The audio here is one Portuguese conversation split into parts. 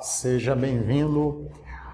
Seja bem-vindo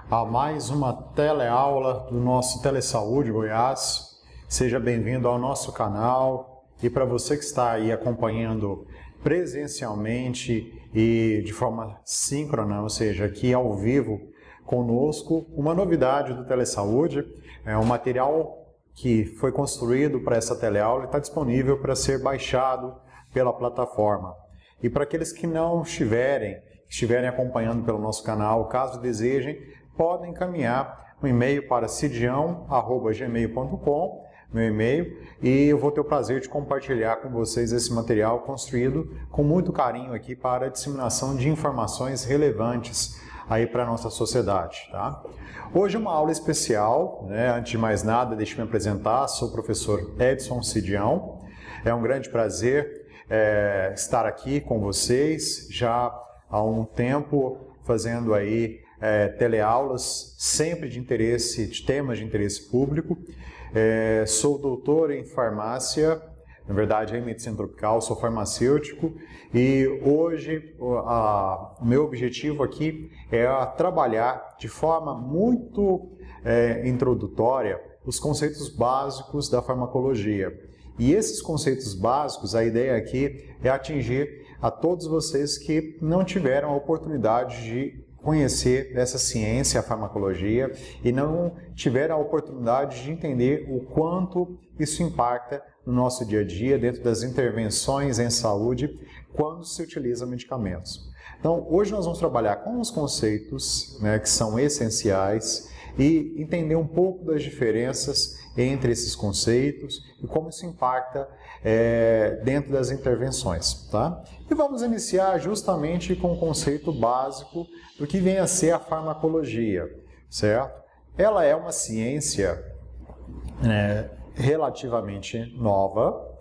a mais uma teleaula do nosso Telesaúde Goiás. Seja bem-vindo ao nosso canal e para você que está aí acompanhando presencialmente e de forma síncrona, ou seja, aqui ao vivo conosco, uma novidade do Telesaúde, é um material que foi construído para essa teleaula e está disponível para ser baixado pela plataforma. E para aqueles que não estiverem, estiverem acompanhando pelo nosso canal, caso desejem, podem encaminhar um e-mail para cidião.gmail.com, meu e-mail, e eu vou ter o prazer de compartilhar com vocês esse material construído com muito carinho aqui para a disseminação de informações relevantes aí para a nossa sociedade. Tá? Hoje é uma aula especial, né? antes de mais nada, deixe-me apresentar, sou o professor Edson Cidião, é um grande prazer é, estar aqui com vocês já há um tempo fazendo aí é, teleaulas sempre de interesse, de temas de interesse público. É, sou doutor em farmácia, na verdade em medicina tropical, sou farmacêutico e hoje a, o meu objetivo aqui é trabalhar de forma muito é, introdutória os conceitos básicos da farmacologia. E esses conceitos básicos, a ideia aqui é atingir a todos vocês que não tiveram a oportunidade de conhecer essa ciência, a farmacologia, e não tiveram a oportunidade de entender o quanto isso impacta no nosso dia a dia, dentro das intervenções em saúde, quando se utiliza medicamentos. Então, hoje nós vamos trabalhar com os conceitos né, que são essenciais e entender um pouco das diferenças entre esses conceitos e como isso impacta é, dentro das intervenções. Tá? E vamos iniciar justamente com o conceito básico do que vem a ser a farmacologia, certo? Ela é uma ciência é, relativamente nova,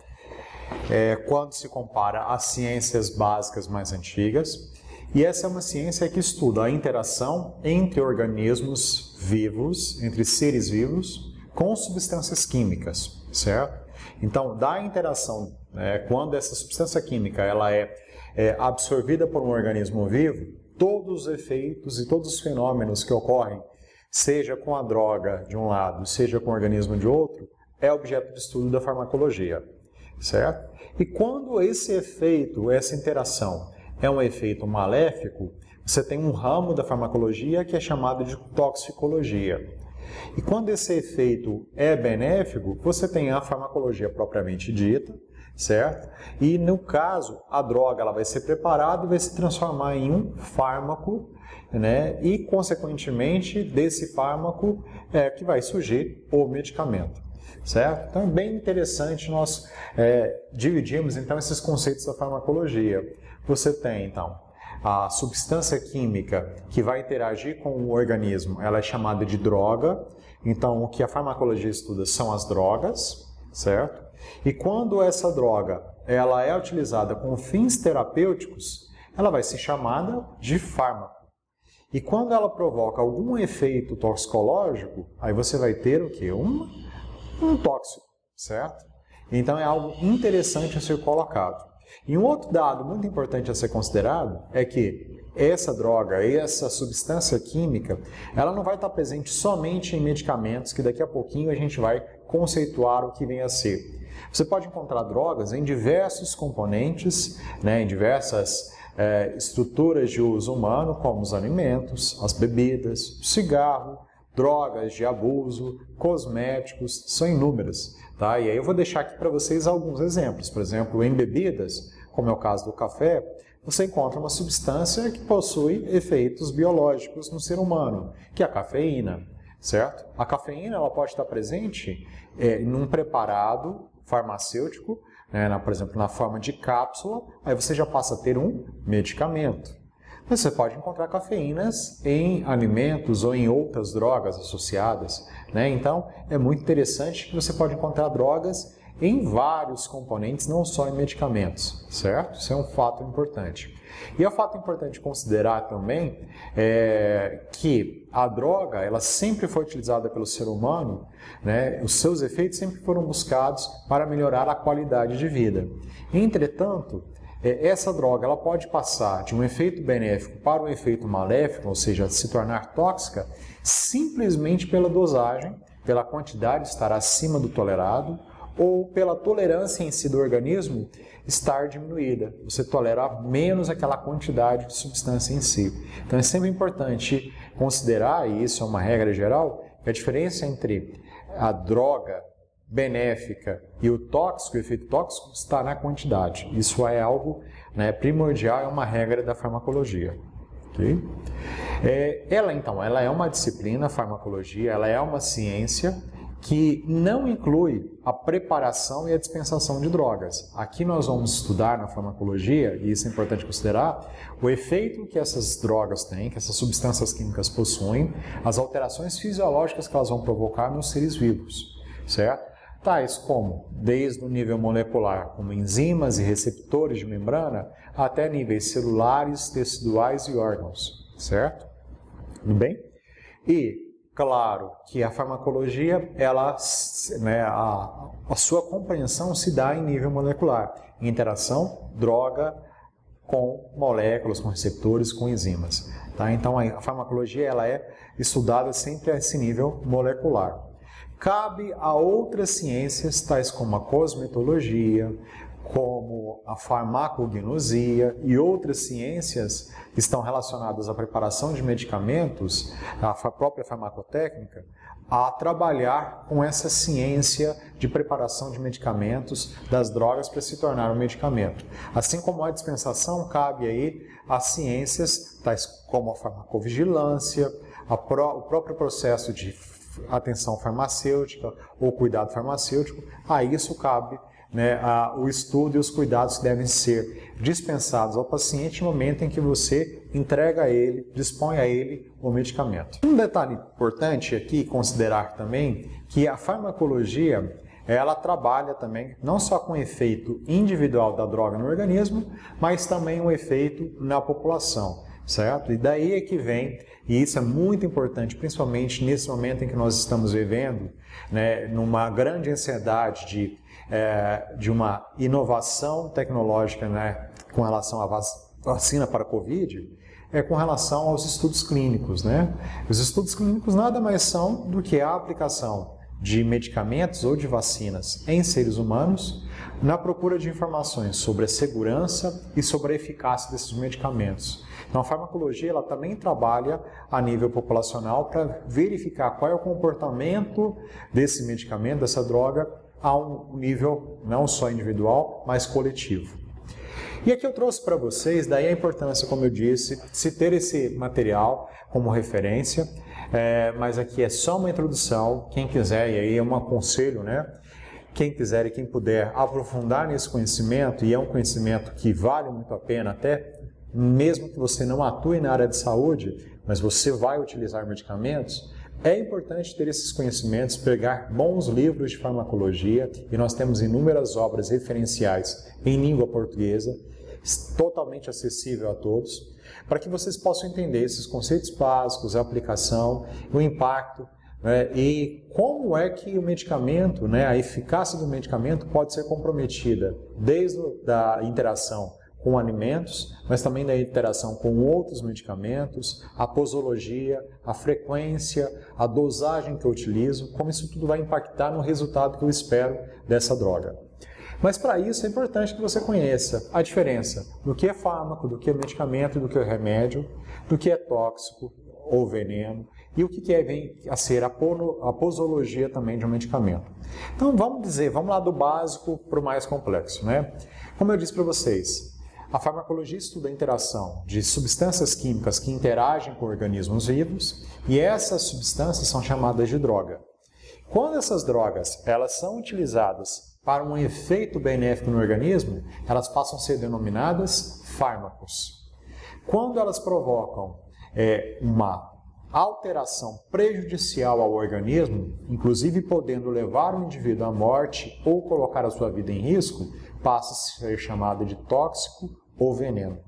é, quando se compara às ciências básicas mais antigas, e essa é uma ciência que estuda a interação entre organismos vivos, entre seres vivos, com substâncias químicas, certo? Então, da interação, né, quando essa substância química ela é, é absorvida por um organismo vivo, todos os efeitos e todos os fenômenos que ocorrem, seja com a droga de um lado, seja com o organismo de outro, é objeto de estudo da farmacologia, certo? E quando esse efeito, essa interação é um efeito maléfico, você tem um ramo da farmacologia que é chamado de toxicologia. E quando esse efeito é benéfico, você tem a farmacologia propriamente dita, certo? E no caso, a droga ela vai ser preparada e vai se transformar em um fármaco, né? E consequentemente desse fármaco é que vai surgir o medicamento, certo? Então é bem interessante nós é, dividirmos então esses conceitos da farmacologia. Você tem então a substância química que vai interagir com o organismo, ela é chamada de droga. Então, o que a farmacologia estuda são as drogas, certo? E quando essa droga ela é utilizada com fins terapêuticos, ela vai ser chamada de fármaco. E quando ela provoca algum efeito toxicológico, aí você vai ter o que? Um, um tóxico, certo? Então é algo interessante a ser colocado. E um outro dado muito importante a ser considerado é que essa droga, essa substância química, ela não vai estar presente somente em medicamentos, que daqui a pouquinho a gente vai conceituar o que vem a ser. Você pode encontrar drogas em diversos componentes, né, em diversas é, estruturas de uso humano, como os alimentos, as bebidas, o cigarro, drogas de abuso, cosméticos, são inúmeras. Tá? E aí eu vou deixar aqui para vocês alguns exemplos. Por exemplo, em bebidas, como é o caso do café, você encontra uma substância que possui efeitos biológicos no ser humano, que é a cafeína, certo? A cafeína ela pode estar presente é, num preparado farmacêutico, né, na, por exemplo, na forma de cápsula, aí você já passa a ter um medicamento. Você pode encontrar cafeínas em alimentos ou em outras drogas associadas. Né? Então, é muito interessante que você pode encontrar drogas em vários componentes, não só em medicamentos, certo? Isso é um fato importante. E é um fato importante considerar também é, que a droga, ela sempre foi utilizada pelo ser humano, né? os seus efeitos sempre foram buscados para melhorar a qualidade de vida. Entretanto, essa droga ela pode passar de um efeito benéfico para um efeito maléfico, ou seja, se tornar tóxica, simplesmente pela dosagem, pela quantidade estar acima do tolerado, ou pela tolerância em si do organismo estar diminuída. Você tolerar menos aquela quantidade de substância em si. Então é sempre importante considerar, e isso é uma regra geral, a diferença entre a droga benéfica e o tóxico, o efeito tóxico, está na quantidade. Isso é algo né, primordial, é uma regra da farmacologia. Okay? É, ela então, ela é uma disciplina, farmacologia, ela é uma ciência que não inclui a preparação e a dispensação de drogas. Aqui nós vamos estudar na farmacologia, e isso é importante considerar, o efeito que essas drogas têm, que essas substâncias químicas possuem, as alterações fisiológicas que elas vão provocar nos seres vivos, certo? Tais como, desde o nível molecular, como enzimas e receptores de membrana, até níveis celulares, teciduais e órgãos, certo? Tudo bem? E Claro que a farmacologia, ela, né, a, a sua compreensão se dá em nível molecular, interação droga com moléculas, com receptores, com enzimas. Tá? Então a farmacologia ela é estudada sempre a esse nível molecular. Cabe a outras ciências, tais como a cosmetologia, como a farmacognosia e outras ciências que estão relacionadas à preparação de medicamentos, a própria farmacotécnica, a trabalhar com essa ciência de preparação de medicamentos, das drogas para se tornar um medicamento. Assim como a dispensação cabe aí às ciências tais como a farmacovigilância, a pró o próprio processo de atenção farmacêutica ou cuidado farmacêutico, a isso cabe né, a, o estudo e os cuidados devem ser dispensados ao paciente no momento em que você entrega a ele, dispõe a ele o medicamento. Um detalhe importante aqui considerar também que a farmacologia ela trabalha também não só com o efeito individual da droga no organismo, mas também o um efeito na população, certo? E daí é que vem, e isso é muito importante, principalmente nesse momento em que nós estamos vivendo, né, numa grande ansiedade de é, de uma inovação tecnológica né, com relação à vacina para a Covid é com relação aos estudos clínicos. Né? Os estudos clínicos nada mais são do que a aplicação de medicamentos ou de vacinas em seres humanos na procura de informações sobre a segurança e sobre a eficácia desses medicamentos. Então, a farmacologia ela também trabalha a nível populacional para verificar qual é o comportamento desse medicamento, dessa droga, a um nível não só individual, mas coletivo. E aqui eu trouxe para vocês, daí a importância, como eu disse, se ter esse material como referência, é, mas aqui é só uma introdução, quem quiser, e aí é um aconselho, né? Quem quiser e quem puder aprofundar nesse conhecimento, e é um conhecimento que vale muito a pena, até mesmo que você não atue na área de saúde, mas você vai utilizar medicamentos, é importante ter esses conhecimentos, pegar bons livros de farmacologia, e nós temos inúmeras obras referenciais em língua portuguesa, totalmente acessível a todos, para que vocês possam entender esses conceitos básicos, a aplicação, o impacto né, e como é que o medicamento, né, a eficácia do medicamento pode ser comprometida desde a interação com alimentos, mas também da interação com outros medicamentos, a posologia, a frequência, a dosagem que eu utilizo, como isso tudo vai impactar no resultado que eu espero dessa droga. Mas para isso é importante que você conheça a diferença do que é fármaco, do que é medicamento, do que é remédio, do que é tóxico ou veneno e o que é, vem a ser a, posologia também de um medicamento. Então vamos dizer, vamos lá do básico para o mais complexo, né? Como eu disse para vocês, a farmacologia estuda a interação de substâncias químicas que interagem com organismos vivos e essas substâncias são chamadas de droga. Quando essas drogas elas são utilizadas para um efeito benéfico no organismo, elas passam a ser denominadas fármacos. Quando elas provocam é, uma alteração prejudicial ao organismo, inclusive podendo levar o indivíduo à morte ou colocar a sua vida em risco, passa a ser chamada de tóxico ou veneno.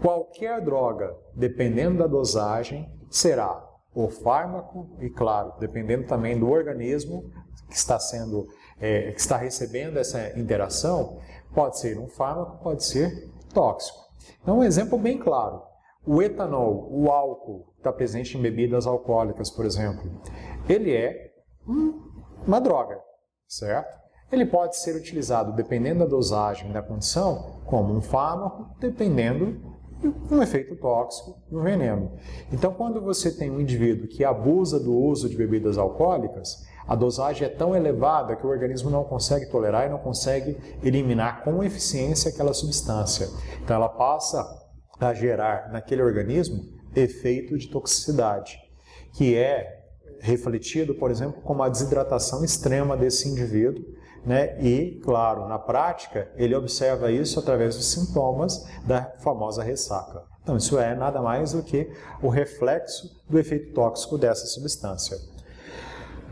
Qualquer droga, dependendo da dosagem, será o fármaco e, claro, dependendo também do organismo que está sendo, é, que está recebendo essa interação, pode ser um fármaco, pode ser tóxico. Então, um exemplo bem claro. O etanol, o álcool, que está presente em bebidas alcoólicas, por exemplo, ele é uma droga, certo? Ele pode ser utilizado, dependendo da dosagem e da condição, como um fármaco, dependendo do efeito tóxico do veneno. Então, quando você tem um indivíduo que abusa do uso de bebidas alcoólicas, a dosagem é tão elevada que o organismo não consegue tolerar e não consegue eliminar com eficiência aquela substância. Então, ela passa a gerar naquele organismo efeito de toxicidade, que é refletido, por exemplo, como a desidratação extrema desse indivíduo né? E, claro, na prática, ele observa isso através dos sintomas da famosa ressaca. Então, isso é nada mais do que o reflexo do efeito tóxico dessa substância.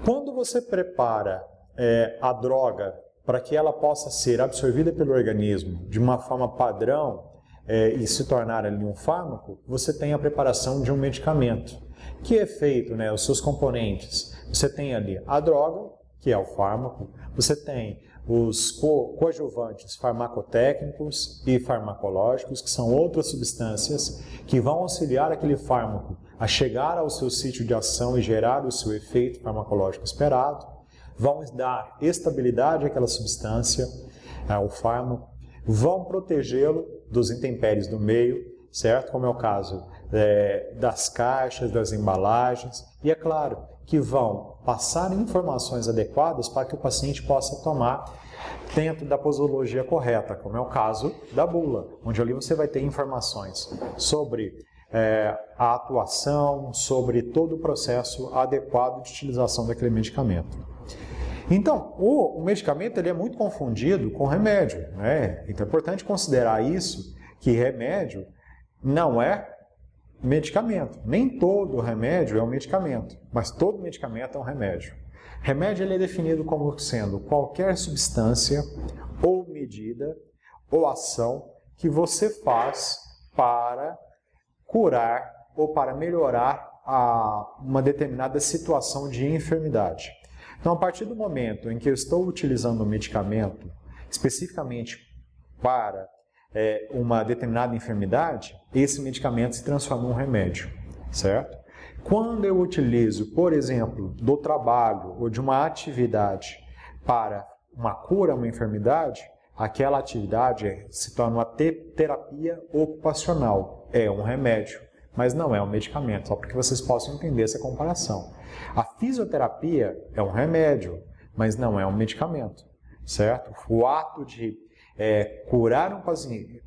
Quando você prepara é, a droga para que ela possa ser absorvida pelo organismo de uma forma padrão é, e se tornar ali um fármaco, você tem a preparação de um medicamento. Que é feito, né, os seus componentes? Você tem ali a droga, que é o fármaco, você tem os co coadjuvantes farmacotécnicos e farmacológicos, que são outras substâncias que vão auxiliar aquele fármaco a chegar ao seu sítio de ação e gerar o seu efeito farmacológico esperado, vão dar estabilidade àquela substância, ao fármaco, vão protegê-lo dos intempéries do meio, certo? Como é o caso é, das caixas, das embalagens, e é claro, que vão passar informações adequadas para que o paciente possa tomar dentro da posologia correta, como é o caso da bula, onde ali você vai ter informações sobre é, a atuação, sobre todo o processo adequado de utilização daquele medicamento. Então, o, o medicamento ele é muito confundido com remédio. Né? Então é importante considerar isso, que remédio não é medicamento. Nem todo remédio é um medicamento, mas todo medicamento é um remédio. Remédio ele é definido como sendo qualquer substância ou medida ou ação que você faz para curar ou para melhorar a uma determinada situação de enfermidade. Então, a partir do momento em que eu estou utilizando um medicamento especificamente para é, uma determinada enfermidade, esse medicamento se transforma em um remédio, certo? Quando eu utilizo, por exemplo, do trabalho ou de uma atividade para uma cura, uma enfermidade, aquela atividade se torna uma terapia ocupacional. É um remédio, mas não é um medicamento, só para que vocês possam entender essa comparação. A fisioterapia é um remédio, mas não é um medicamento, certo? O ato de é, curar um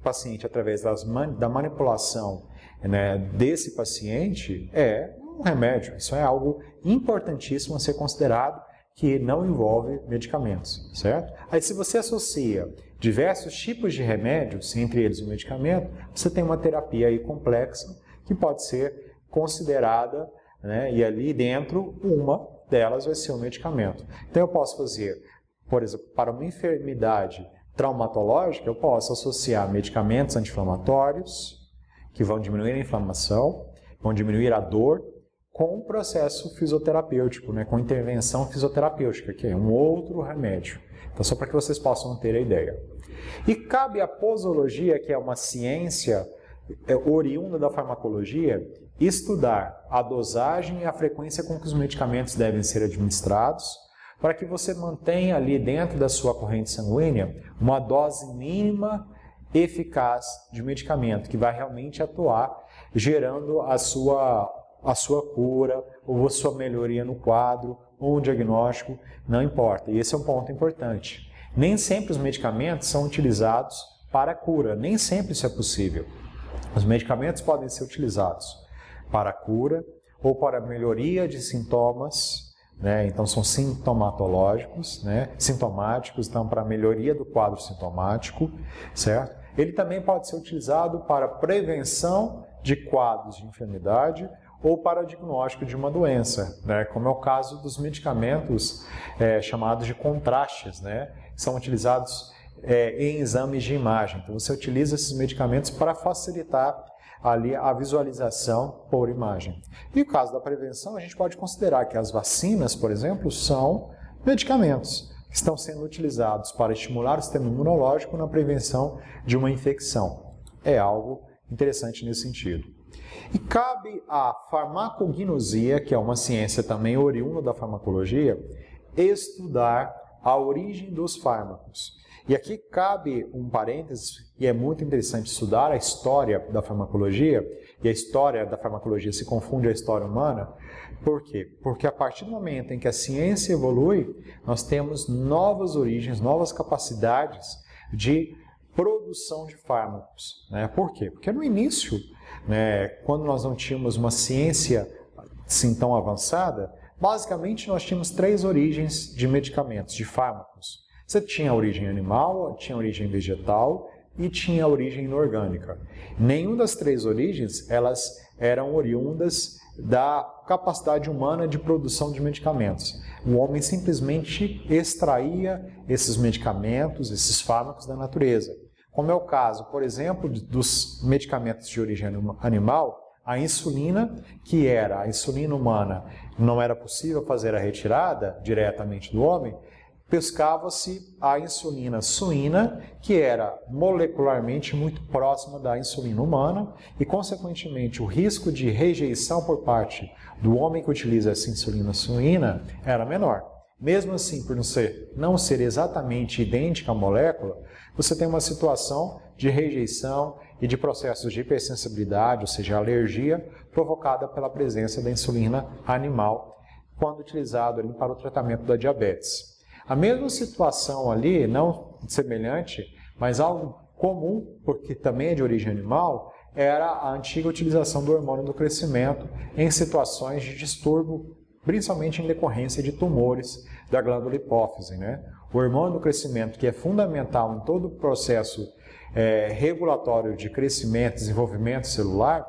paciente, através das, da manipulação né, desse paciente é um remédio. Isso é algo importantíssimo a ser considerado que não envolve medicamentos, certo? Aí se você associa diversos tipos de remédios, entre eles o medicamento, você tem uma terapia aí complexa que pode ser considerada, né, e ali dentro uma delas vai ser o um medicamento. Então eu posso fazer, por exemplo, para uma enfermidade traumatológica, eu posso associar medicamentos anti-inflamatórios, que vão diminuir a inflamação, vão diminuir a dor, com processo fisioterapêutico, né, com intervenção fisioterapêutica, que é um outro remédio. Então, só para que vocês possam ter a ideia. E cabe à posologia, que é uma ciência é, oriunda da farmacologia, estudar a dosagem e a frequência com que os medicamentos devem ser administrados, para que você mantenha ali dentro da sua corrente sanguínea uma dose mínima eficaz de medicamento que vai realmente atuar gerando a sua, a sua cura ou a sua melhoria no quadro ou um diagnóstico, não importa. E esse é um ponto importante. Nem sempre os medicamentos são utilizados para cura, nem sempre isso é possível. Os medicamentos podem ser utilizados para cura ou para melhoria de sintomas né? Então são sintomatológicos, né? sintomáticos, então para melhoria do quadro sintomático, certo? Ele também pode ser utilizado para prevenção de quadros de enfermidade ou para diagnóstico de uma doença, né? como é o caso dos medicamentos é, chamados de contrastes, né? são utilizados é, em exames de imagem. Então você utiliza esses medicamentos para facilitar ali a visualização por imagem. E no caso da prevenção, a gente pode considerar que as vacinas, por exemplo, são medicamentos que estão sendo utilizados para estimular o sistema imunológico na prevenção de uma infecção. é algo interessante nesse sentido. E cabe à farmacognosia, que é uma ciência também oriunda da farmacologia, estudar a origem dos fármacos. E aqui cabe um parênteses, e é muito interessante estudar a história da farmacologia, e a história da farmacologia se confunde à história humana. Por quê? Porque a partir do momento em que a ciência evolui, nós temos novas origens, novas capacidades de produção de fármacos. Né? Por quê? Porque no início, né, quando nós não tínhamos uma ciência assim tão avançada, basicamente nós tínhamos três origens de medicamentos, de fármacos. Você tinha origem animal, tinha origem vegetal e tinha origem inorgânica. Nenhuma das três origens elas eram oriundas da capacidade humana de produção de medicamentos. O homem simplesmente extraía esses medicamentos, esses fármacos da natureza. Como é o caso, por exemplo, dos medicamentos de origem animal, a insulina, que era a insulina humana, não era possível fazer a retirada diretamente do homem, pescava-se a insulina suína, que era molecularmente muito próxima da insulina humana, e, consequentemente, o risco de rejeição por parte do homem que utiliza essa insulina suína era menor. Mesmo assim, por não ser, não ser exatamente idêntica à molécula, você tem uma situação de rejeição e de processos de hipersensibilidade, ou seja, alergia, provocada pela presença da insulina animal quando utilizado ali para o tratamento da diabetes. A mesma situação ali, não semelhante, mas algo comum, porque também é de origem animal, era a antiga utilização do hormônio do crescimento em situações de distúrbio, principalmente em decorrência de tumores da glândula hipófise. Né? O hormônio do crescimento, que é fundamental em todo o processo é, regulatório de crescimento e desenvolvimento celular,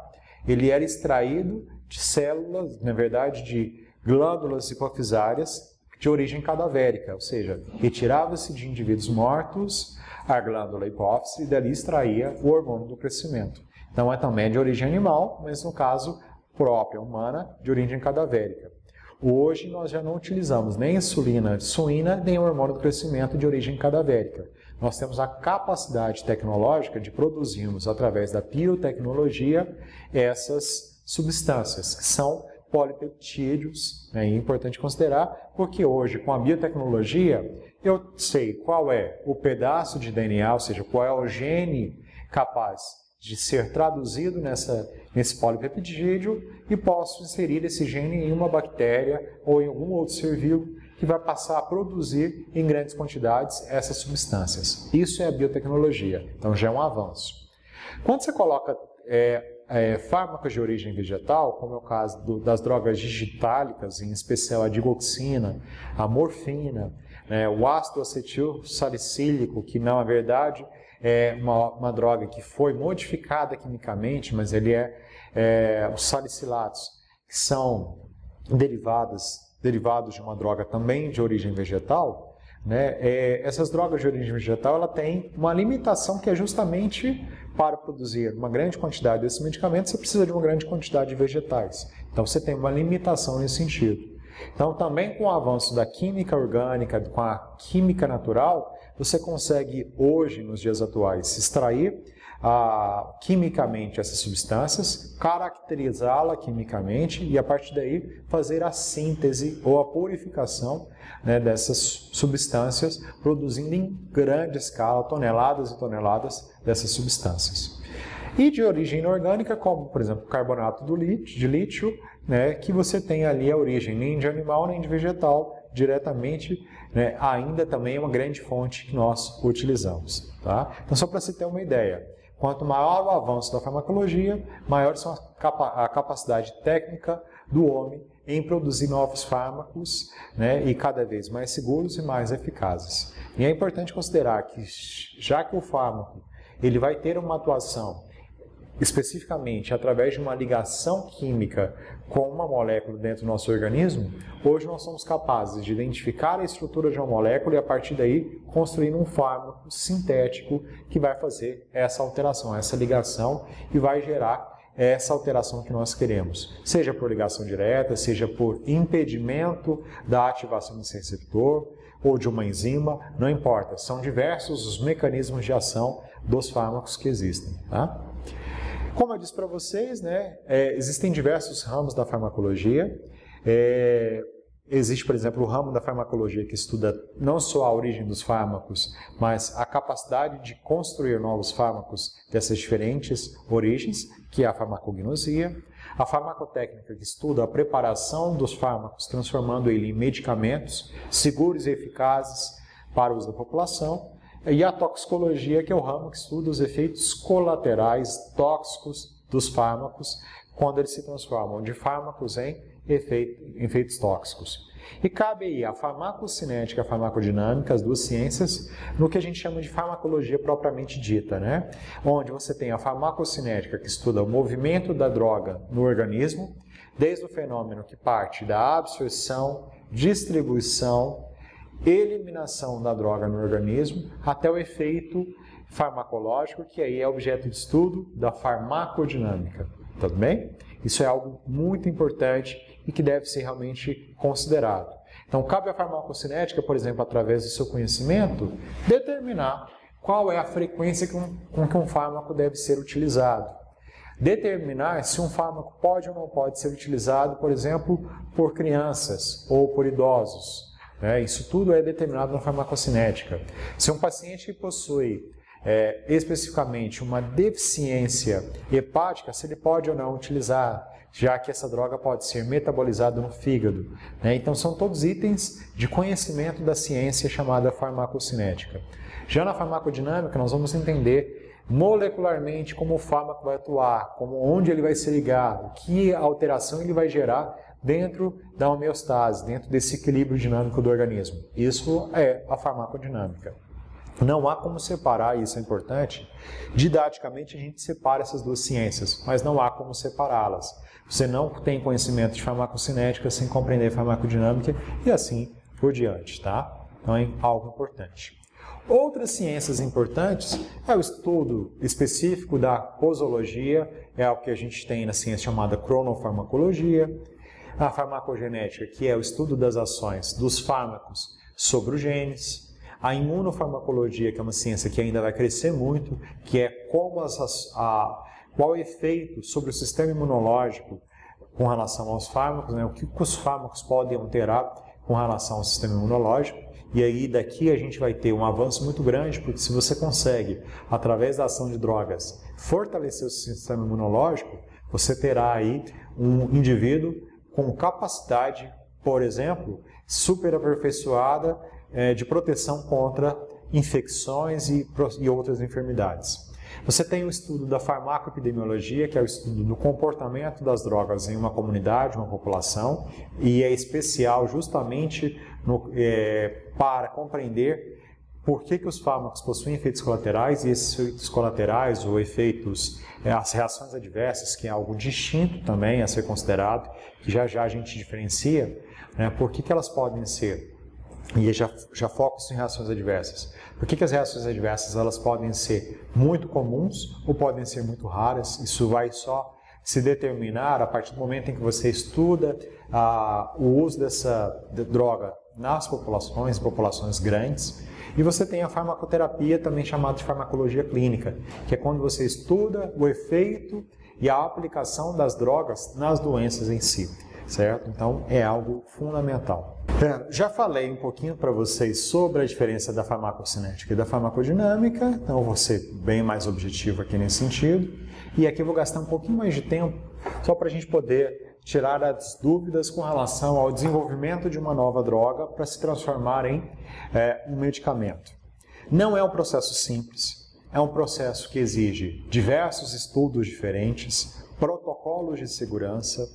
ele era extraído de células, na verdade, de glândulas hipofisárias de origem cadavérica, ou seja, retirava-se de indivíduos mortos a glândula hipófise e dali extraía o hormônio do crescimento. Então é também de origem animal, mas no caso própria humana, de origem cadavérica. Hoje nós já não utilizamos nem insulina suína, nem hormônio do crescimento de origem cadavérica. Nós temos a capacidade tecnológica de produzirmos, através da biotecnologia, essas substâncias, que são polipeptídeos, né? é importante considerar, porque hoje, com a biotecnologia, eu sei qual é o pedaço de DNA, ou seja, qual é o gene capaz de ser traduzido nessa, nesse polipeptídeo e posso inserir esse gene em uma bactéria ou em algum outro ser vivo que vai passar a produzir em grandes quantidades essas substâncias. Isso é a biotecnologia, então já é um avanço. Quando você coloca é, é, fármacos de origem vegetal, como é o caso do, das drogas digitálicas, em especial a digoxina, a morfina, né, o ácido acetil salicílico, que na verdade é uma, uma, droga que foi modificada quimicamente, mas ele é, é os salicilatos, que são derivadas, derivados de uma droga também de origem vegetal, né, é, essas drogas de origem vegetal ela tem uma limitação que é justamente para produzir uma grande quantidade desses medicamentos, você precisa de uma grande quantidade de vegetais. Então você tem uma limitação nesse sentido. Então, também com o avanço da química orgânica, com a química natural, você consegue hoje, nos dias atuais, extrair ah, quimicamente essas substâncias, caracterizá-la quimicamente e a partir daí fazer a síntese ou a purificação né, dessas substâncias, produzindo em grande escala toneladas e toneladas dessas substâncias. E de origem inorgânica, como por exemplo carbonato lítio, de lítio, né, que você tem ali a origem nem de animal nem de vegetal, diretamente, né, ainda também é uma grande fonte que nós utilizamos. Tá? Então, só para você ter uma ideia, quanto maior o avanço da farmacologia, maior são a capacidade técnica do homem em produzir novos fármacos né, e cada vez mais seguros e mais eficazes. E é importante considerar que, já que o fármaco ele vai ter uma atuação especificamente através de uma ligação química com uma molécula dentro do nosso organismo, hoje nós somos capazes de identificar a estrutura de uma molécula e a partir daí construir um fármaco sintético que vai fazer essa alteração, essa ligação e vai gerar essa alteração que nós queremos, seja por ligação direta, seja por impedimento da ativação desse receptor ou de uma enzima, não importa, são diversos os mecanismos de ação dos fármacos que existem. Tá? Como eu disse para vocês, né, é, existem diversos ramos da farmacologia. É, existe, por exemplo, o ramo da farmacologia que estuda não só a origem dos fármacos, mas a capacidade de construir novos fármacos dessas diferentes origens, que é a farmacognosia. A farmacotécnica que estuda a preparação dos fármacos, transformando ele em medicamentos seguros e eficazes para o uso da população. E a toxicologia, que é o ramo que estuda os efeitos colaterais tóxicos dos fármacos quando eles se transformam de fármacos em efeitos tóxicos. E cabe aí a farmacocinética e a farmacodinâmica, as duas ciências, no que a gente chama de farmacologia propriamente dita, né? Onde você tem a farmacocinética, que estuda o movimento da droga no organismo, desde o fenômeno que parte da absorção, distribuição eliminação da droga no organismo até o efeito farmacológico, que aí é objeto de estudo da farmacodinâmica. Tudo bem? Isso é algo muito importante e que deve ser realmente considerado. Então, cabe à farmacocinética, por exemplo, através do seu conhecimento, determinar qual é a frequência com que um fármaco deve ser utilizado. Determinar se um fármaco pode ou não pode ser utilizado, por exemplo, por crianças ou por idosos. Né? Isso tudo é determinado na farmacocinética. Se um paciente possui é, especificamente uma deficiência hepática, se ele pode ou não utilizar, já que essa droga pode ser metabolizada no fígado. Né? Então, são todos itens de conhecimento da ciência chamada farmacocinética. Já na farmacodinâmica, nós vamos entender molecularmente como o fármaco vai atuar, como onde ele vai ser ligado, que alteração ele vai gerar dentro da homeostase, dentro desse equilíbrio dinâmico do organismo. Isso é a farmacodinâmica. Não há como separar, isso é importante. Didaticamente a gente separa essas duas ciências, mas não há como separá-las. Você não tem conhecimento de farmacocinética sem compreender farmacodinâmica e assim por diante, tá? Então é algo importante. Outras ciências importantes é o estudo específico da posologia, é o que a gente tem na ciência chamada cronofarmacologia, a farmacogenética, que é o estudo das ações dos fármacos sobre os genes, a imunofarmacologia, que é uma ciência que ainda vai crescer muito, que é como as, a, qual o efeito sobre o sistema imunológico com relação aos fármacos, né? o que os fármacos podem alterar com relação ao sistema imunológico. E aí daqui a gente vai ter um avanço muito grande, porque se você consegue, através da ação de drogas, fortalecer o sistema imunológico, você terá aí um indivíduo com capacidade, por exemplo, super aperfeiçoada é, de proteção contra infecções e, e outras enfermidades. Você tem o estudo da farmacoepidemiologia, que é o estudo do comportamento das drogas em uma comunidade, uma população, e é especial justamente no, é, para compreender por que, que os fármacos possuem efeitos colaterais e esses efeitos colaterais ou efeitos, é, as reações adversas, que é algo distinto também a ser considerado, que já já a gente diferencia, né, por que, que elas podem ser. E já, já foco em reações adversas. Por que, que as reações adversas elas podem ser muito comuns ou podem ser muito raras? Isso vai só se determinar a partir do momento em que você estuda ah, o uso dessa de droga nas populações, populações grandes, e você tem a farmacoterapia, também chamada de farmacologia clínica, que é quando você estuda o efeito e a aplicação das drogas nas doenças em si, certo? Então é algo fundamental. Já falei um pouquinho para vocês sobre a diferença da farmacocinética e da farmacodinâmica, então vou ser bem mais objetivo aqui nesse sentido. E aqui eu vou gastar um pouquinho mais de tempo só para a gente poder tirar as dúvidas com relação ao desenvolvimento de uma nova droga para se transformar em é, um medicamento. Não é um processo simples, é um processo que exige diversos estudos diferentes, protocolos de segurança,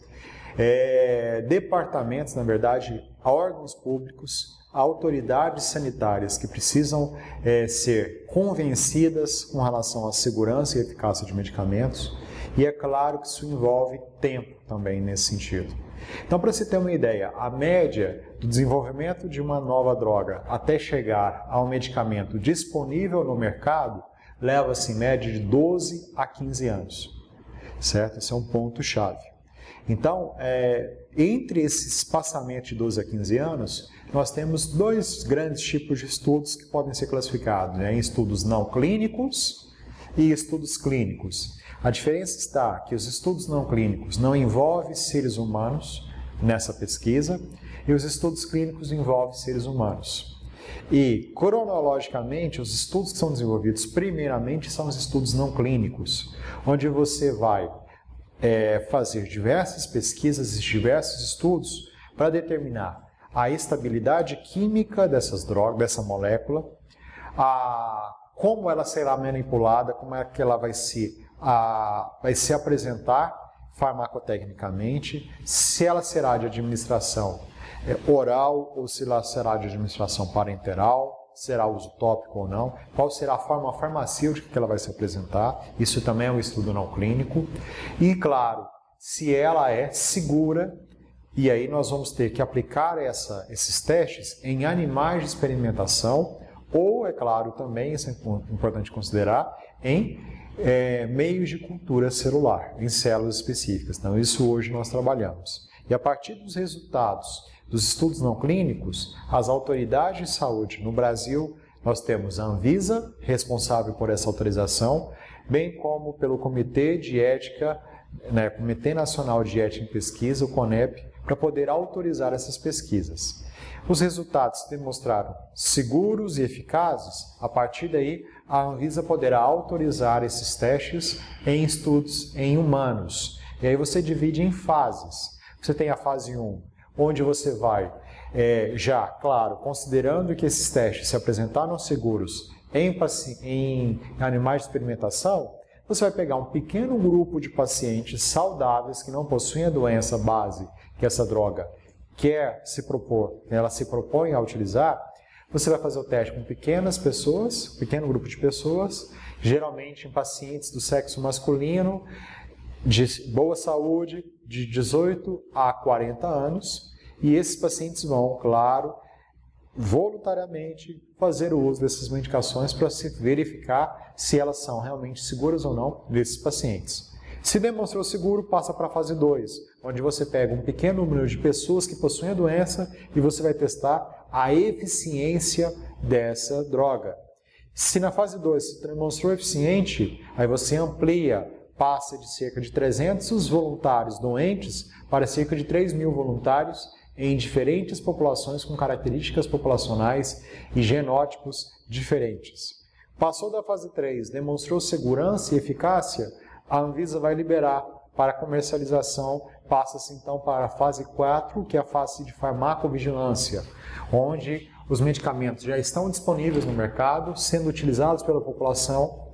é, departamentos, na verdade, órgãos públicos, autoridades sanitárias que precisam é, ser convencidas com relação à segurança e eficácia de medicamentos e é claro que isso envolve tempo também nesse sentido. Então, para você ter uma ideia, a média do desenvolvimento de uma nova droga até chegar a um medicamento disponível no mercado leva-se em média de 12 a 15 anos. Certo? Esse é um ponto-chave. Então, é, entre esse espaçamento de 12 a 15 anos, nós temos dois grandes tipos de estudos que podem ser classificados né? estudos não clínicos e estudos clínicos. A diferença está que os estudos não clínicos não envolvem seres humanos nessa pesquisa e os estudos clínicos envolvem seres humanos. E, cronologicamente, os estudos que são desenvolvidos primeiramente são os estudos não clínicos, onde você vai é, fazer diversas pesquisas e diversos estudos para determinar a estabilidade química dessas drogas, dessa molécula, a, como ela será manipulada, como é que ela vai se, a, vai se apresentar farmacotecnicamente, se ela será de administração é, oral ou se ela será de administração parenteral, será uso tópico ou não, qual será a forma farmacêutica que ela vai se apresentar, isso também é um estudo não clínico, e claro, se ela é segura, e aí nós vamos ter que aplicar essa, esses testes em animais de experimentação, ou, é claro, também, isso é importante considerar, em é, meios de cultura celular, em células específicas. Então, isso hoje nós trabalhamos. E a partir dos resultados dos estudos não clínicos, as autoridades de saúde no Brasil, nós temos a Anvisa, responsável por essa autorização, bem como pelo Comitê de Ética, né, Comitê Nacional de Ética em Pesquisa, o CONEP, para poder autorizar essas pesquisas. Os resultados se demonstraram seguros e eficazes, a partir daí a Anvisa poderá autorizar esses testes em estudos em humanos. E aí você divide em fases. Você tem a fase 1, onde você vai, é, já, claro, considerando que esses testes se apresentaram seguros em, em animais de experimentação, você vai pegar um pequeno grupo de pacientes saudáveis que não possuem a doença base que essa droga quer se propor, ela se propõe a utilizar, você vai fazer o teste com pequenas pessoas, pequeno grupo de pessoas, geralmente em pacientes do sexo masculino, de boa saúde, de 18 a 40 anos, e esses pacientes vão, claro, voluntariamente fazer o uso dessas medicações para se verificar se elas são realmente seguras ou não desses pacientes. Se demonstrou seguro, passa para a fase 2, onde você pega um pequeno número de pessoas que possuem a doença e você vai testar a eficiência dessa droga. Se na fase 2 se demonstrou eficiente, aí você amplia passa de cerca de 300 voluntários doentes para cerca de 3 mil voluntários em diferentes populações com características populacionais e genótipos diferentes. Passou da fase 3, demonstrou segurança e eficácia, a Anvisa vai liberar para comercialização, passa-se então para a fase 4, que é a fase de farmacovigilância, onde os medicamentos já estão disponíveis no mercado, sendo utilizados pela população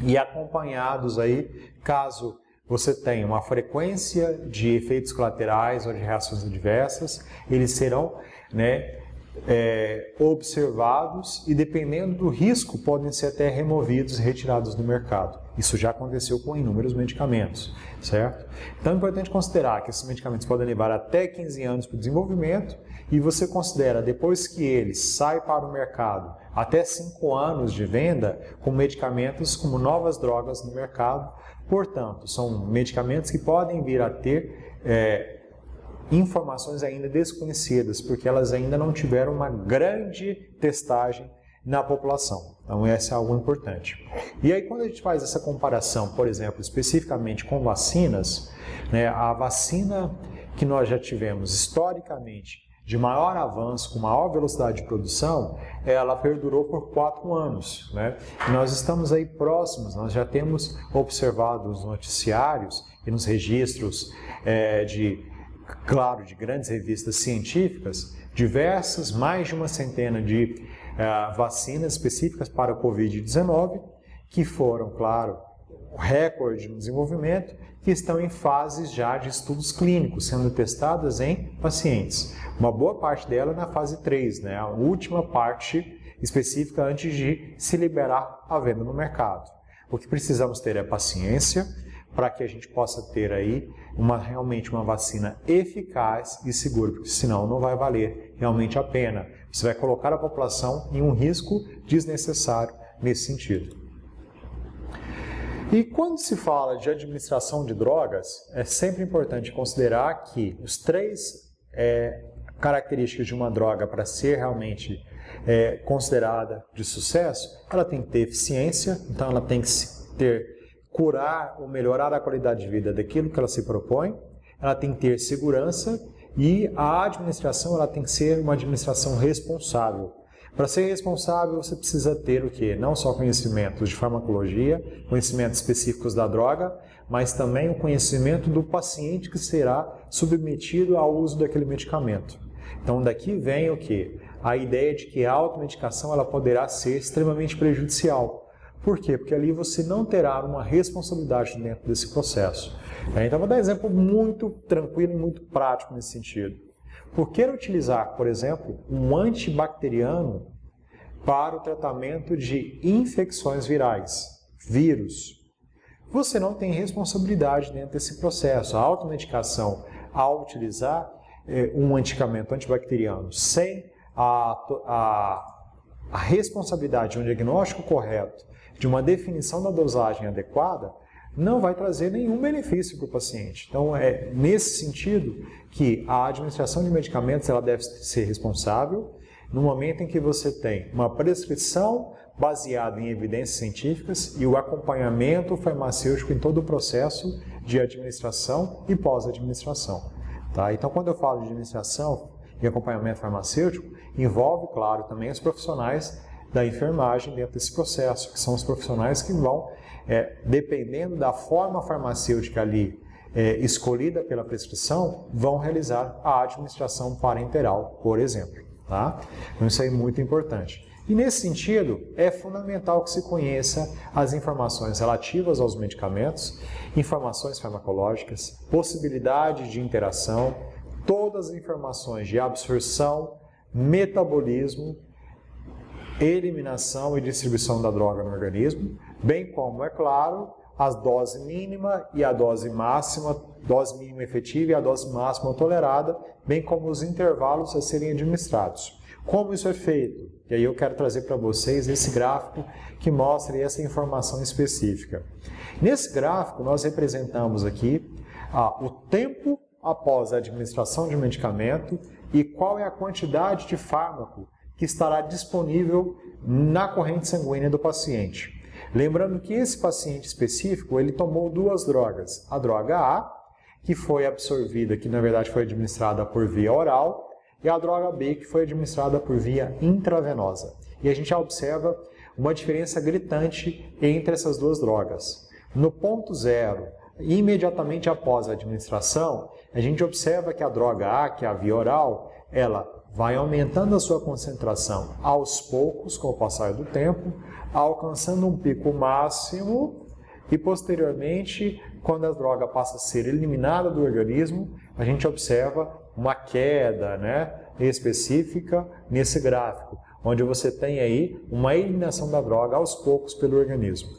e acompanhados aí, caso você tenha uma frequência de efeitos colaterais ou de reações adversas, eles serão né, é, observados e, dependendo do risco, podem ser até removidos e retirados do mercado. Isso já aconteceu com inúmeros medicamentos, certo? Então é importante considerar que esses medicamentos podem levar até 15 anos para o desenvolvimento e você considera, depois que eles saem para o mercado, até 5 anos de venda com medicamentos como novas drogas no mercado. Portanto, são medicamentos que podem vir a ter é, informações ainda desconhecidas, porque elas ainda não tiveram uma grande testagem na população. Então, essa é algo importante. E aí, quando a gente faz essa comparação, por exemplo, especificamente com vacinas, né, a vacina que nós já tivemos historicamente de maior avanço, com maior velocidade de produção, ela perdurou por quatro anos. Né? Nós estamos aí próximos, nós já temos observado nos noticiários e nos registros é, de, claro, de grandes revistas científicas, diversas, mais de uma centena de é, vacinas específicas para o Covid-19, que foram, claro, recorde no desenvolvimento, que estão em fases já de estudos clínicos, sendo testadas em pacientes. Uma boa parte dela na fase 3, né? a última parte específica antes de se liberar a venda no mercado. O que precisamos ter é paciência para que a gente possa ter aí uma, realmente uma vacina eficaz e segura, porque senão não vai valer realmente a pena. Você vai colocar a população em um risco desnecessário nesse sentido. E quando se fala de administração de drogas, é sempre importante considerar que os três é, características de uma droga para ser realmente é, considerada de sucesso, ela tem que ter eficiência, então ela tem que ter curar ou melhorar a qualidade de vida daquilo que ela se propõe, ela tem que ter segurança e a administração ela tem que ser uma administração responsável. Para ser responsável, você precisa ter o quê? Não só conhecimentos de farmacologia, conhecimentos específicos da droga, mas também o conhecimento do paciente que será submetido ao uso daquele medicamento. Então, daqui vem o que? A ideia de que a automedicação ela poderá ser extremamente prejudicial. Por quê? Porque ali você não terá uma responsabilidade dentro desse processo. Então, vou dar um exemplo muito tranquilo e muito prático nesse sentido. Por que utilizar, por exemplo, um antibacteriano para o tratamento de infecções virais, vírus? Você não tem responsabilidade dentro desse processo. A automedicação, ao utilizar eh, um medicamento antibacteriano sem a, a, a responsabilidade de um diagnóstico correto, de uma definição da dosagem adequada, não vai trazer nenhum benefício para o paciente. Então, é nesse sentido que a administração de medicamentos ela deve ser responsável no momento em que você tem uma prescrição baseada em evidências científicas e o acompanhamento farmacêutico em todo o processo de administração e pós-administração. Tá? Então, quando eu falo de administração e acompanhamento farmacêutico, envolve, claro, também os profissionais da enfermagem dentro desse processo, que são os profissionais que vão é, dependendo da forma farmacêutica ali é, escolhida pela prescrição, vão realizar a administração parenteral, por exemplo. Tá? Então isso é muito importante. E nesse sentido, é fundamental que se conheça as informações relativas aos medicamentos, informações farmacológicas, possibilidade de interação, todas as informações de absorção, metabolismo, eliminação e distribuição da droga no organismo, bem como, é claro, a dose mínima e a dose máxima, dose mínima efetiva e a dose máxima tolerada, bem como os intervalos a serem administrados. Como isso é feito? E aí eu quero trazer para vocês esse gráfico que mostra essa informação específica. Nesse gráfico, nós representamos aqui ah, o tempo após a administração de medicamento e qual é a quantidade de fármaco que estará disponível na corrente sanguínea do paciente. Lembrando que esse paciente específico, ele tomou duas drogas. A droga A, que foi absorvida, que na verdade foi administrada por via oral, e a droga B, que foi administrada por via intravenosa. E a gente observa uma diferença gritante entre essas duas drogas. No ponto zero, imediatamente após a administração, a gente observa que a droga A, que é a via oral, ela vai aumentando a sua concentração aos poucos com o passar do tempo, alcançando um pico máximo e posteriormente, quando a droga passa a ser eliminada do organismo, a gente observa uma queda né, específica nesse gráfico, onde você tem aí uma eliminação da droga aos poucos pelo organismo.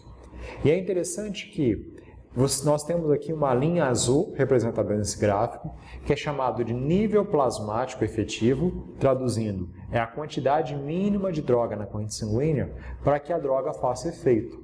E é interessante que nós temos aqui uma linha azul representada nesse gráfico, que é chamado de nível plasmático efetivo, traduzindo, é a quantidade mínima de droga na corrente sanguínea para que a droga faça efeito.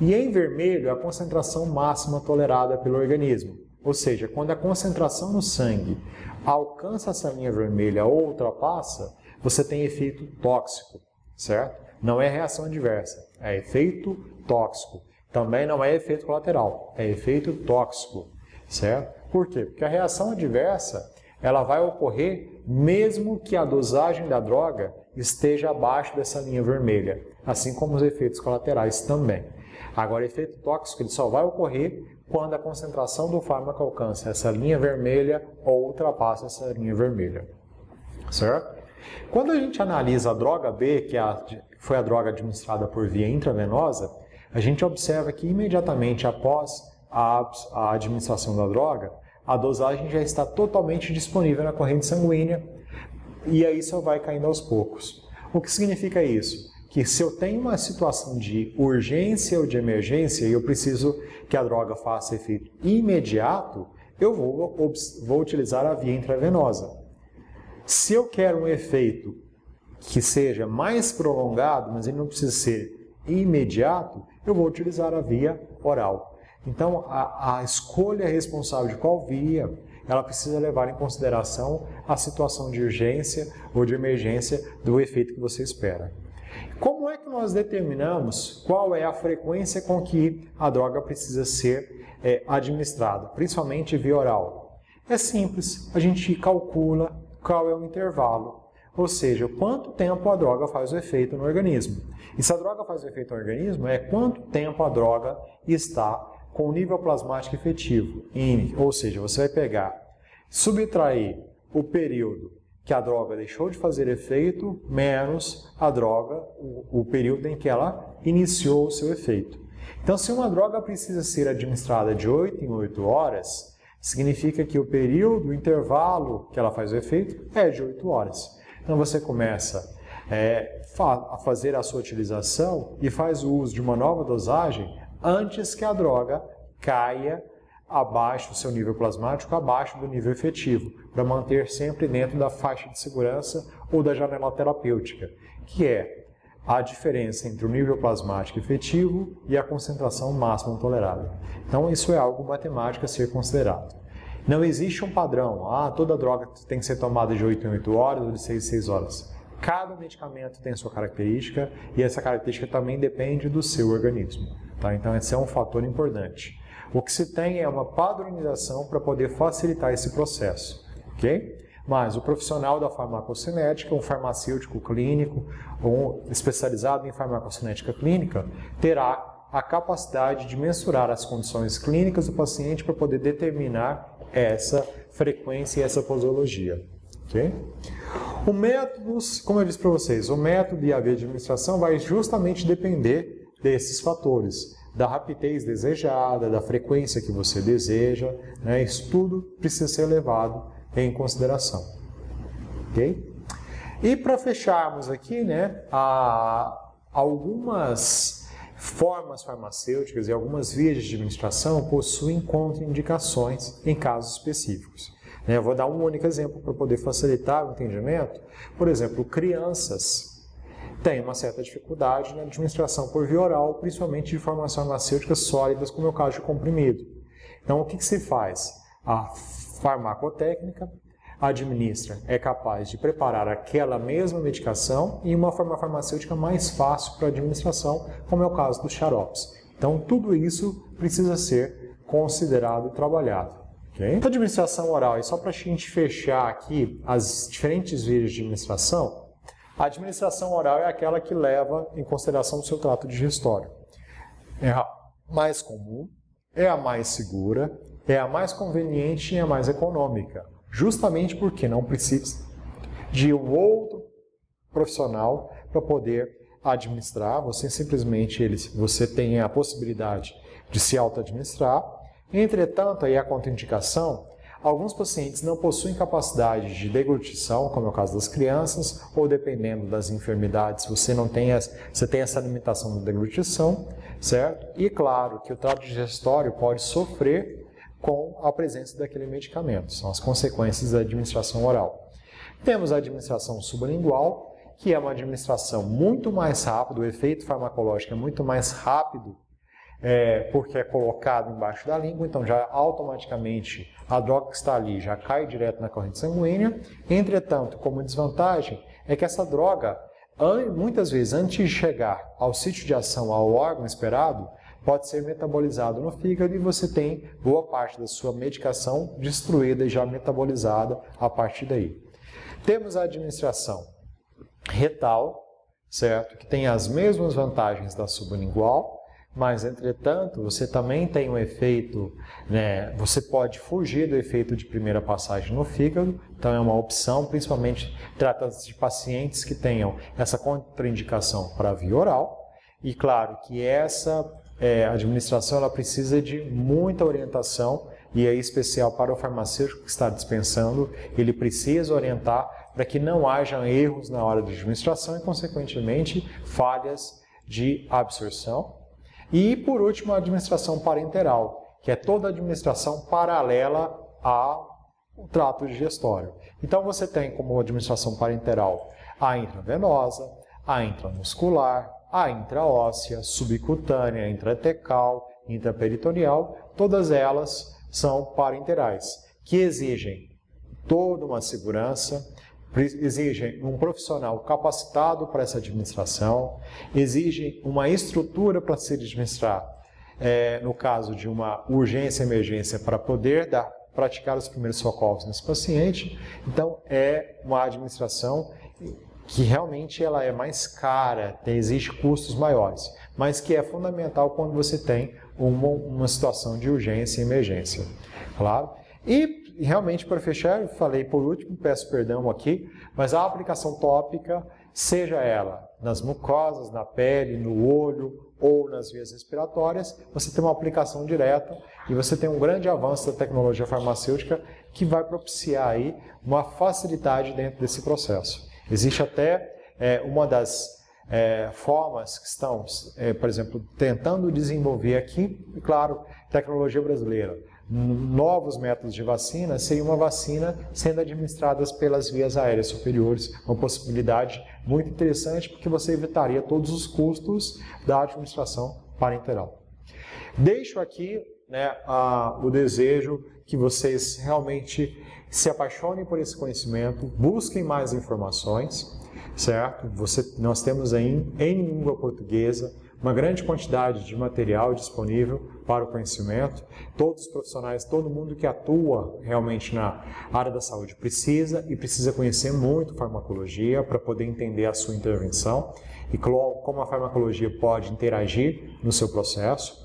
E em vermelho é a concentração máxima tolerada pelo organismo, ou seja, quando a concentração no sangue alcança essa linha vermelha ou ultrapassa, você tem efeito tóxico, certo? Não é reação adversa, é efeito tóxico. Também não é efeito colateral, é efeito tóxico, certo? Por quê? Porque a reação adversa ela vai ocorrer mesmo que a dosagem da droga esteja abaixo dessa linha vermelha, assim como os efeitos colaterais também. Agora, efeito tóxico ele só vai ocorrer quando a concentração do fármaco alcança essa linha vermelha ou ultrapassa essa linha vermelha, certo? Quando a gente analisa a droga B, que é foi a droga administrada por via intravenosa, a gente observa que imediatamente após a, a administração da droga, a dosagem já está totalmente disponível na corrente sanguínea e aí só vai caindo aos poucos. O que significa isso? Que se eu tenho uma situação de urgência ou de emergência e eu preciso que a droga faça efeito imediato, eu vou, vou utilizar a via intravenosa. Se eu quero um efeito que seja mais prolongado, mas ele não precisa ser imediato, eu vou utilizar a via oral. Então, a, a escolha responsável de qual via, ela precisa levar em consideração a situação de urgência ou de emergência do efeito que você espera. Como é que nós determinamos qual é a frequência com que a droga precisa ser é, administrada, principalmente via oral? É simples, a gente calcula qual é o intervalo, ou seja, quanto tempo a droga faz o efeito no organismo. E se a droga faz o efeito no organismo, é quanto tempo a droga está com o nível plasmático efetivo, ou seja, você vai pegar, subtrair o período que a droga deixou de fazer efeito menos a droga, o, o período em que ela iniciou o seu efeito. Então, se uma droga precisa ser administrada de 8 em 8 horas, significa que o período, o intervalo que ela faz o efeito é de 8 horas. Então, você começa é, a fazer a sua utilização e faz o uso de uma nova dosagem antes que a droga caia abaixo do seu nível plasmático, abaixo do nível efetivo, para manter sempre dentro da faixa de segurança ou da janela terapêutica, que é a diferença entre o nível plasmático efetivo e a concentração máxima tolerável. Então, isso é algo matemático a ser considerado. Não existe um padrão, ah, toda droga tem que ser tomada de 8 em 8 horas ou de 6 em 6 horas. Cada medicamento tem a sua característica e essa característica também depende do seu organismo. Tá? Então, esse é um fator importante. O que se tem é uma padronização para poder facilitar esse processo, ok? Mas o profissional da farmacocinética, um farmacêutico clínico, um especializado em farmacocinética clínica, terá a capacidade de mensurar as condições clínicas do paciente para poder determinar essa frequência e essa posologia. ok? O método, como eu disse para vocês, o método e a de administração vai justamente depender desses fatores da rapidez desejada, da frequência que você deseja, né? isso tudo precisa ser levado em consideração. Ok? E para fecharmos aqui, né, algumas formas farmacêuticas e algumas vias de administração possuem contraindicações em casos específicos. Né? Eu vou dar um único exemplo para poder facilitar o entendimento. Por exemplo, crianças tem uma certa dificuldade na administração por via oral, principalmente de formas farmacêuticas sólidas, como é o caso de comprimido. Então, o que, que se faz? A farmacotécnica administra, é capaz de preparar aquela mesma medicação em uma forma farmacêutica mais fácil para administração, como é o caso dos xaropes. Então, tudo isso precisa ser considerado e trabalhado. Okay? A administração oral, e só para a gente fechar aqui as diferentes vias de administração, a administração oral é aquela que leva em consideração o seu trato digestório. É a mais comum, é a mais segura, é a mais conveniente e a mais econômica, justamente porque não precisa de um outro profissional para poder administrar, você simplesmente ele, você tem a possibilidade de se auto-administrar. Entretanto, aí a contraindicação Alguns pacientes não possuem capacidade de deglutição, como é o caso das crianças, ou dependendo das enfermidades, você não tem, essa, você tem essa limitação da deglutição, certo? E claro que o trato digestório pode sofrer com a presença daquele medicamento, são as consequências da administração oral. Temos a administração sublingual, que é uma administração muito mais rápida, o efeito farmacológico é muito mais rápido é, porque é colocado embaixo da língua, então já automaticamente a droga que está ali já cai direto na corrente sanguínea. Entretanto, como desvantagem, é que essa droga, muitas vezes antes de chegar ao sítio de ação, ao órgão esperado, pode ser metabolizado no fígado e você tem boa parte da sua medicação destruída e já metabolizada a partir daí. Temos a administração retal, certo? Que tem as mesmas vantagens da sublingual, mas, entretanto, você também tem um efeito, né, você pode fugir do efeito de primeira passagem no fígado, então é uma opção, principalmente trata-se de pacientes que tenham essa contraindicação para a via oral. E claro que essa é, administração ela precisa de muita orientação e é especial para o farmacêutico que está dispensando, ele precisa orientar para que não haja erros na hora de administração e, consequentemente, falhas de absorção e, por último, a administração parenteral, que é toda a administração paralela ao trato digestório. Então, você tem como administração parenteral a intravenosa, a intramuscular, a intraóssea, subcutânea, intratecal, intraperitoneal, todas elas são parenterais, que exigem toda uma segurança, exigem um profissional capacitado para essa administração, exigem uma estrutura para se administrar, é, no caso de uma urgência emergência, para poder dar, praticar os primeiros socorros nesse paciente. Então, é uma administração que realmente ela é mais cara, tem, exige custos maiores, mas que é fundamental quando você tem uma, uma situação de urgência e emergência. Claro? E realmente, para fechar, eu falei por último, peço perdão aqui, mas a aplicação tópica, seja ela nas mucosas, na pele, no olho ou nas vias respiratórias, você tem uma aplicação direta e você tem um grande avanço da tecnologia farmacêutica que vai propiciar aí uma facilidade dentro desse processo. Existe até é, uma das é, formas que estão, é, por exemplo, tentando desenvolver aqui, e claro, tecnologia brasileira novos métodos de vacina seria uma vacina sendo administradas pelas vias aéreas superiores, uma possibilidade muito interessante porque você evitaria todos os custos da administração parenteral. Deixo aqui né, a, o desejo que vocês realmente se apaixonem por esse conhecimento, busquem mais informações, certo? Você, nós temos aí em língua portuguesa uma grande quantidade de material disponível para o conhecimento. Todos os profissionais, todo mundo que atua realmente na área da saúde precisa e precisa conhecer muito farmacologia para poder entender a sua intervenção e como a farmacologia pode interagir no seu processo.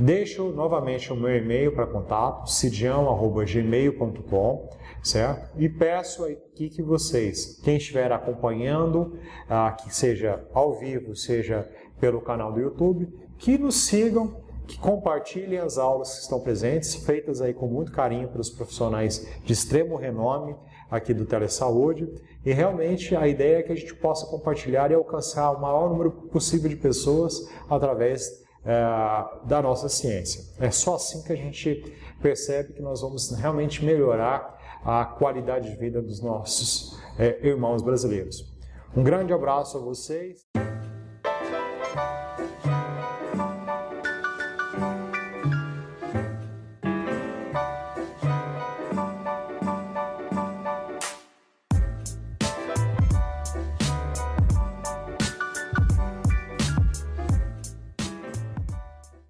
Deixo novamente o meu e-mail para contato, cidião.gmail.com, certo? E peço aqui que vocês, quem estiver acompanhando, ah, que seja ao vivo, seja pelo canal do YouTube, que nos sigam, que compartilhem as aulas que estão presentes, feitas aí com muito carinho pelos profissionais de extremo renome aqui do Telesaúde. E realmente a ideia é que a gente possa compartilhar e alcançar o maior número possível de pessoas através é, da nossa ciência. É só assim que a gente percebe que nós vamos realmente melhorar a qualidade de vida dos nossos é, irmãos brasileiros. Um grande abraço a vocês.